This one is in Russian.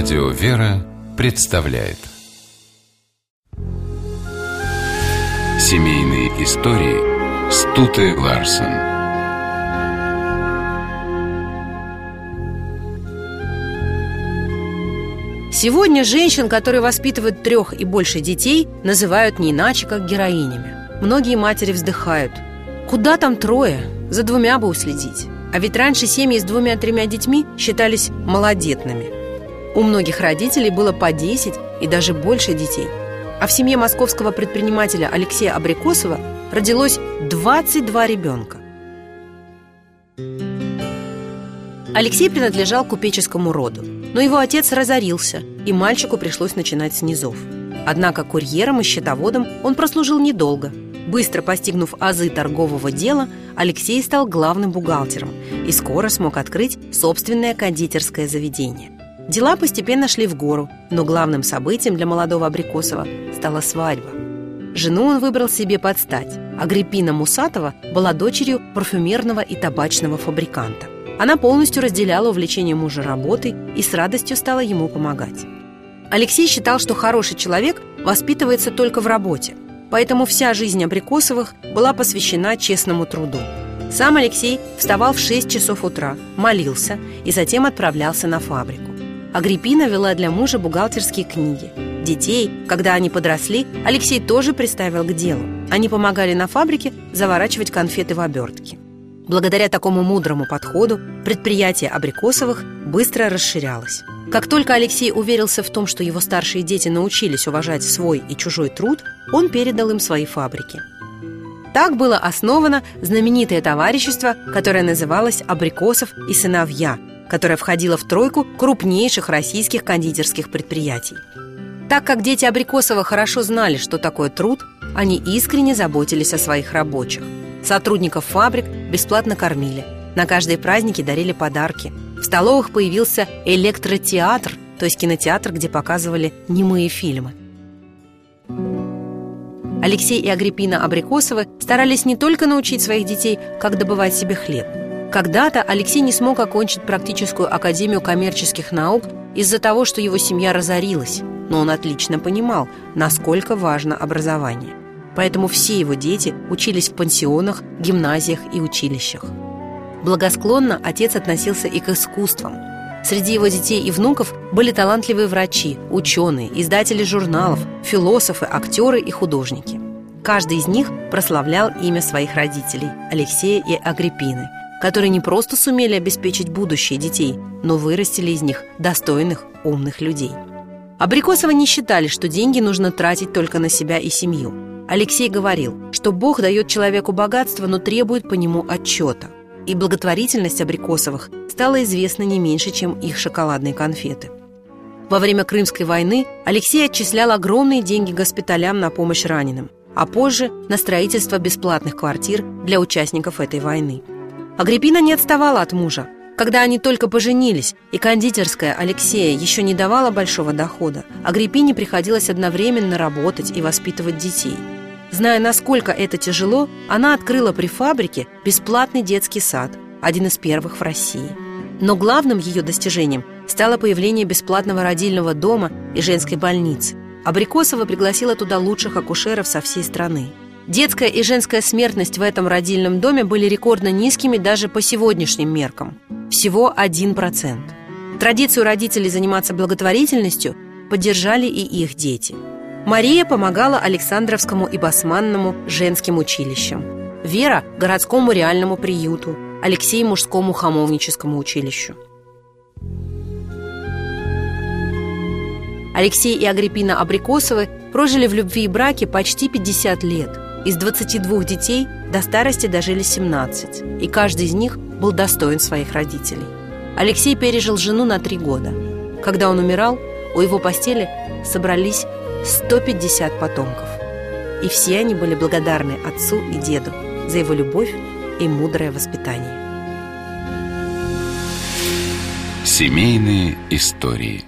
Радио «Вера» представляет Семейные истории Стуты Ларсен Сегодня женщин, которые воспитывают трех и больше детей, называют не иначе, как героинями. Многие матери вздыхают. Куда там трое? За двумя бы уследить. А ведь раньше семьи с двумя-тремя детьми считались малодетными. У многих родителей было по 10 и даже больше детей. А в семье московского предпринимателя Алексея Абрикосова родилось 22 ребенка. Алексей принадлежал купеческому роду, но его отец разорился, и мальчику пришлось начинать с низов. Однако курьером и счетоводом он прослужил недолго. Быстро постигнув азы торгового дела, Алексей стал главным бухгалтером и скоро смог открыть собственное кондитерское заведение. Дела постепенно шли в гору, но главным событием для молодого Абрикосова стала свадьба. Жену он выбрал себе под стать. Агриппина Мусатова была дочерью парфюмерного и табачного фабриканта. Она полностью разделяла увлечение мужа работой и с радостью стала ему помогать. Алексей считал, что хороший человек воспитывается только в работе, поэтому вся жизнь Абрикосовых была посвящена честному труду. Сам Алексей вставал в 6 часов утра, молился и затем отправлялся на фабрику. Агриппина вела для мужа бухгалтерские книги. Детей, когда они подросли, Алексей тоже приставил к делу. Они помогали на фабрике заворачивать конфеты в обертки. Благодаря такому мудрому подходу предприятие Абрикосовых быстро расширялось. Как только Алексей уверился в том, что его старшие дети научились уважать свой и чужой труд, он передал им свои фабрики. Так было основано знаменитое товарищество, которое называлось «Абрикосов и сыновья», которое входило в тройку крупнейших российских кондитерских предприятий. Так как дети Абрикосова хорошо знали, что такое труд, они искренне заботились о своих рабочих. Сотрудников фабрик бесплатно кормили, на каждые праздники дарили подарки. В столовых появился электротеатр, то есть кинотеатр, где показывали немые фильмы. Алексей и Агриппина Абрикосовы старались не только научить своих детей, как добывать себе хлеб – когда-то Алексей не смог окончить практическую академию коммерческих наук из-за того, что его семья разорилась, но он отлично понимал, насколько важно образование. Поэтому все его дети учились в пансионах, гимназиях и училищах. Благосклонно отец относился и к искусствам. Среди его детей и внуков были талантливые врачи, ученые, издатели журналов, философы, актеры и художники. Каждый из них прославлял имя своих родителей – Алексея и Агриппины – которые не просто сумели обеспечить будущее детей, но вырастили из них достойных, умных людей. Абрикосовы не считали, что деньги нужно тратить только на себя и семью. Алексей говорил, что Бог дает человеку богатство, но требует по нему отчета. И благотворительность Абрикосовых стала известна не меньше, чем их шоколадные конфеты. Во время Крымской войны Алексей отчислял огромные деньги госпиталям на помощь раненым, а позже на строительство бесплатных квартир для участников этой войны – Агриппина не отставала от мужа. Когда они только поженились, и кондитерская Алексея еще не давала большого дохода, Агриппине приходилось одновременно работать и воспитывать детей. Зная, насколько это тяжело, она открыла при фабрике бесплатный детский сад, один из первых в России. Но главным ее достижением стало появление бесплатного родильного дома и женской больницы. Абрикосова пригласила туда лучших акушеров со всей страны. Детская и женская смертность в этом родильном доме были рекордно низкими даже по сегодняшним меркам. Всего 1%. Традицию родителей заниматься благотворительностью поддержали и их дети. Мария помогала Александровскому и Басманному женским училищам. Вера – городскому реальному приюту, Алексей – мужскому хамовническому училищу. Алексей и Агриппина Абрикосовы прожили в любви и браке почти 50 лет – из 22 детей до старости дожили 17, и каждый из них был достоин своих родителей. Алексей пережил жену на три года. Когда он умирал, у его постели собрались 150 потомков. И все они были благодарны отцу и деду за его любовь и мудрое воспитание. Семейные истории –